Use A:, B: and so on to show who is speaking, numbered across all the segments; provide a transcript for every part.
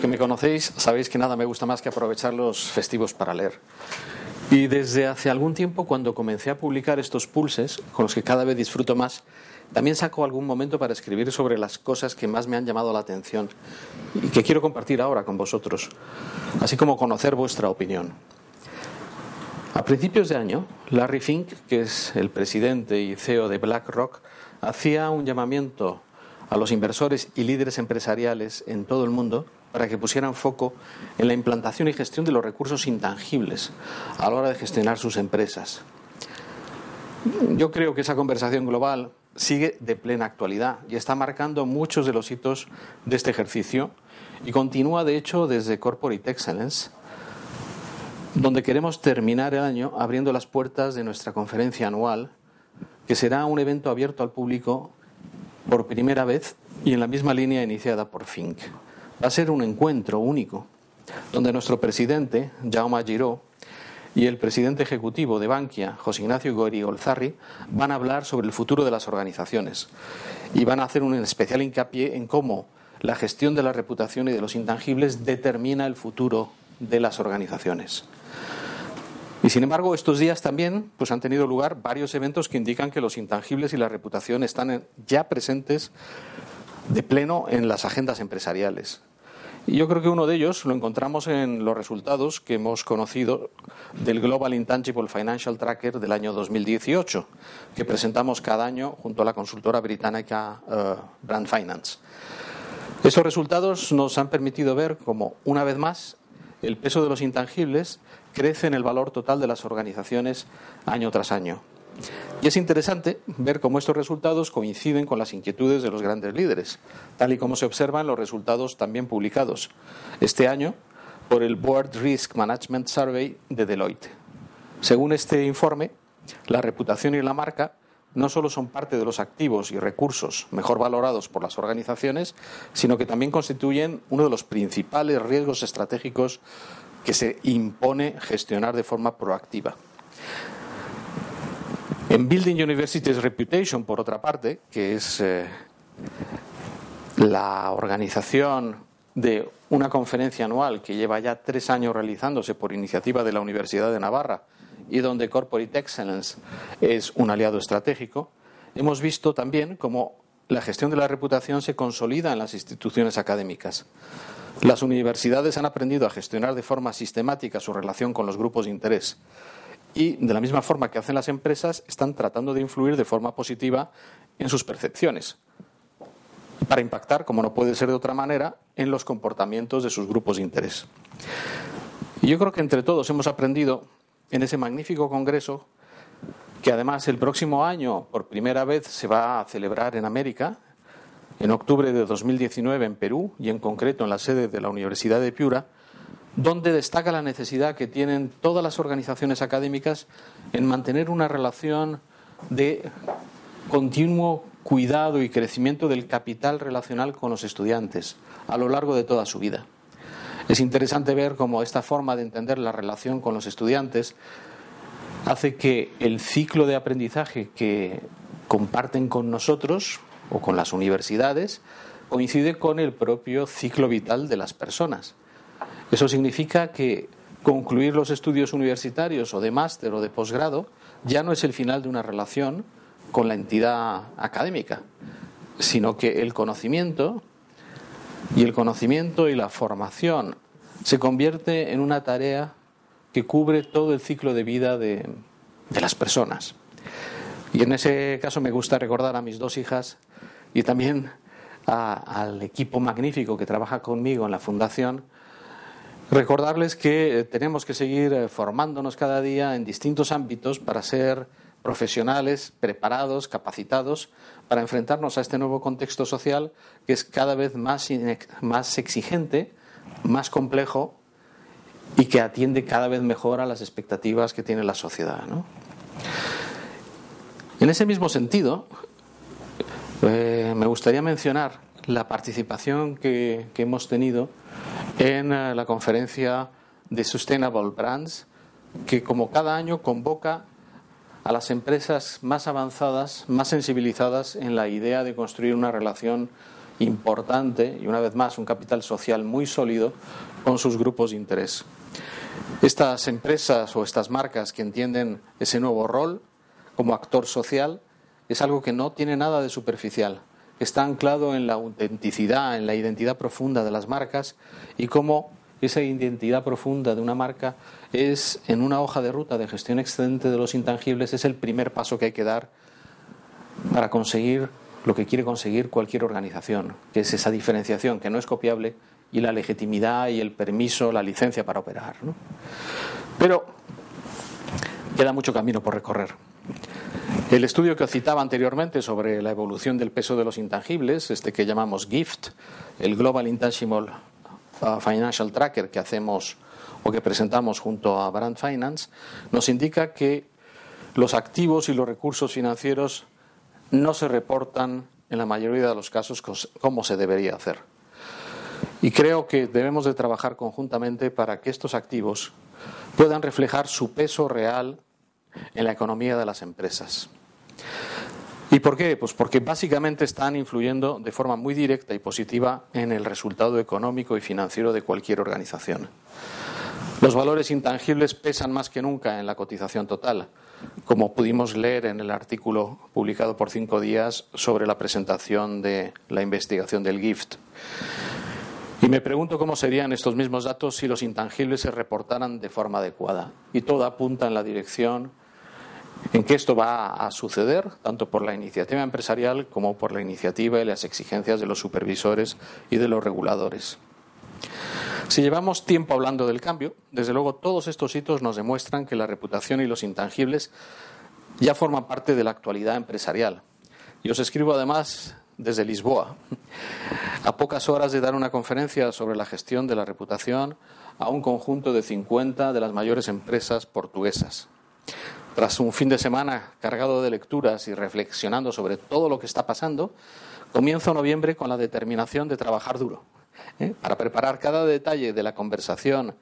A: Los que me conocéis sabéis que nada me gusta más que aprovechar los festivos para leer. Y desde hace algún tiempo, cuando comencé a publicar estos pulses, con los que cada vez disfruto más, también saco algún momento para escribir sobre las cosas que más me han llamado la atención y que quiero compartir ahora con vosotros, así como conocer vuestra opinión. A principios de año, Larry Fink, que es el presidente y CEO de BlackRock, hacía un llamamiento a los inversores y líderes empresariales en todo el mundo para que pusieran foco en la implantación y gestión de los recursos intangibles a la hora de gestionar sus empresas. Yo creo que esa conversación global sigue de plena actualidad y está marcando muchos de los hitos de este ejercicio y continúa de hecho desde Corporate Excellence, donde queremos terminar el año abriendo las puertas de nuestra conferencia anual, que será un evento abierto al público por primera vez y en la misma línea iniciada por Fink. Va a ser un encuentro único, donde nuestro presidente, Jaume Giró, y el presidente ejecutivo de Bankia, José Ignacio Gori Olzarri, van a hablar sobre el futuro de las organizaciones y van a hacer un especial hincapié en cómo la gestión de la reputación y de los intangibles determina el futuro de las organizaciones. Y sin embargo, estos días también pues, han tenido lugar varios eventos que indican que los intangibles y la reputación están ya presentes de pleno en las agendas empresariales. Yo creo que uno de ellos lo encontramos en los resultados que hemos conocido del Global Intangible Financial Tracker del año 2018, que presentamos cada año junto a la consultora británica uh, Brand Finance. Estos resultados nos han permitido ver cómo, una vez más, el peso de los intangibles crece en el valor total de las organizaciones año tras año. Y es interesante ver cómo estos resultados coinciden con las inquietudes de los grandes líderes, tal y como se observan los resultados también publicados este año por el Board Risk Management Survey de Deloitte. Según este informe, la reputación y la marca no solo son parte de los activos y recursos mejor valorados por las organizaciones, sino que también constituyen uno de los principales riesgos estratégicos que se impone gestionar de forma proactiva. En Building University's Reputation, por otra parte, que es eh, la organización de una conferencia anual que lleva ya tres años realizándose por iniciativa de la Universidad de Navarra y donde Corporate Excellence es un aliado estratégico, hemos visto también cómo la gestión de la reputación se consolida en las instituciones académicas. Las universidades han aprendido a gestionar de forma sistemática su relación con los grupos de interés y, de la misma forma que hacen las empresas, están tratando de influir de forma positiva en sus percepciones para impactar, como no puede ser de otra manera, en los comportamientos de sus grupos de interés. Y yo creo que entre todos hemos aprendido en ese magnífico congreso que además el próximo año por primera vez se va a celebrar en América, en octubre de 2019 en Perú y en concreto en la sede de la Universidad de Piura, donde destaca la necesidad que tienen todas las organizaciones académicas en mantener una relación de continuo cuidado y crecimiento del capital relacional con los estudiantes a lo largo de toda su vida. Es interesante ver cómo esta forma de entender la relación con los estudiantes hace que el ciclo de aprendizaje que comparten con nosotros o con las universidades coincide con el propio ciclo vital de las personas. Eso significa que concluir los estudios universitarios o de máster o de posgrado ya no es el final de una relación con la entidad académica, sino que el conocimiento y el conocimiento y la formación se convierte en una tarea que cubre todo el ciclo de vida de, las personas. Y en ese caso me gusta recordar a mis dos hijas y también al equipo magnífico que trabaja conmigo en la fundación Recordarles que tenemos que seguir formándonos cada día en distintos ámbitos para ser profesionales preparados, capacitados para enfrentarnos a este nuevo contexto social que es cada vez más, más exigente, más complejo y que atiende cada vez mejor a las expectativas que tiene la sociedad. En ese mismo sentido, eh, me gustaría mencionar la participación que hemos tenido en eh, la conferencia de Sustainable Brands, que como cada año convoca a las empresas más avanzadas, más sensibilizadas en la idea de construir una relación importante y una vez más un capital social muy sólido con sus grupos de interés. Estas empresas o estas marcas que entienden ese nuevo rol como actor social es algo que no tiene nada de superficial, está anclado en la autenticidad, en la identidad profunda de las marcas y cómo esa identidad profunda de una marca es en una hoja de ruta de gestión excelente de los intangibles, es el primer paso que hay que dar para conseguir lo que quiere conseguir cualquier organización, que es esa diferenciación que no es copiable y la legitimidad y el permiso, la licencia para operar. Pero queda mucho camino por recorrer. El estudio que citaba anteriormente sobre la evolución del peso de los intangibles, este que llamamos GIFT, el Global Intangible Financial Tracker que hacemos o que presentamos junto a Brand Finance, nos indica que los activos y los recursos financieros no se reportan en la mayoría de los casos como se debería hacer. Y creo que debemos de trabajar conjuntamente para que estos activos puedan reflejar su peso real en la economía de las empresas. ¿Y por qué? Pues porque básicamente están influyendo de forma muy directa y positiva en el resultado económico y financiero de cualquier organización. Los valores intangibles pesan más que nunca en la cotización total, como pudimos leer en el artículo publicado por cinco días sobre la presentación de la investigación del GIFT. Y me pregunto cómo serían estos mismos datos si los intangibles se reportaran de forma adecuada. Y todo apunta en la dirección en que esto va a suceder, tanto por la iniciativa empresarial como por la iniciativa y las exigencias de los supervisores y de los reguladores. Si llevamos tiempo hablando del cambio, desde luego todos estos hitos nos demuestran que la reputación y los intangibles ya forman parte de la actualidad empresarial. Y os escribo además desde Lisboa, a pocas horas de dar una conferencia sobre la gestión de la reputación a un conjunto de 50 de las mayores empresas portuguesas. Tras un fin de semana cargado de lecturas y reflexionando sobre todo lo que está pasando, comienzo noviembre con la determinación de trabajar duro ¿eh? para preparar cada detalle de la conversación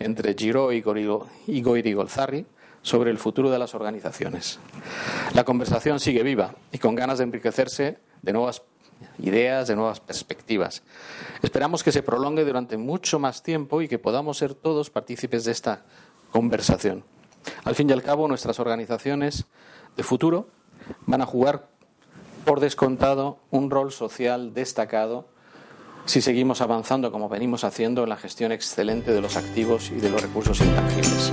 A: entre Giro y Golzarri sobre el futuro de las organizaciones. La conversación sigue viva y con ganas de enriquecerse de nuevas ideas, de nuevas perspectivas. Esperamos que se prolongue durante mucho más tiempo y que podamos ser todos partícipes de esta conversación. Al fin y al cabo, nuestras organizaciones de futuro van a jugar por descontado un rol social destacado si seguimos avanzando como venimos haciendo en la gestión excelente de los activos y de los recursos intangibles.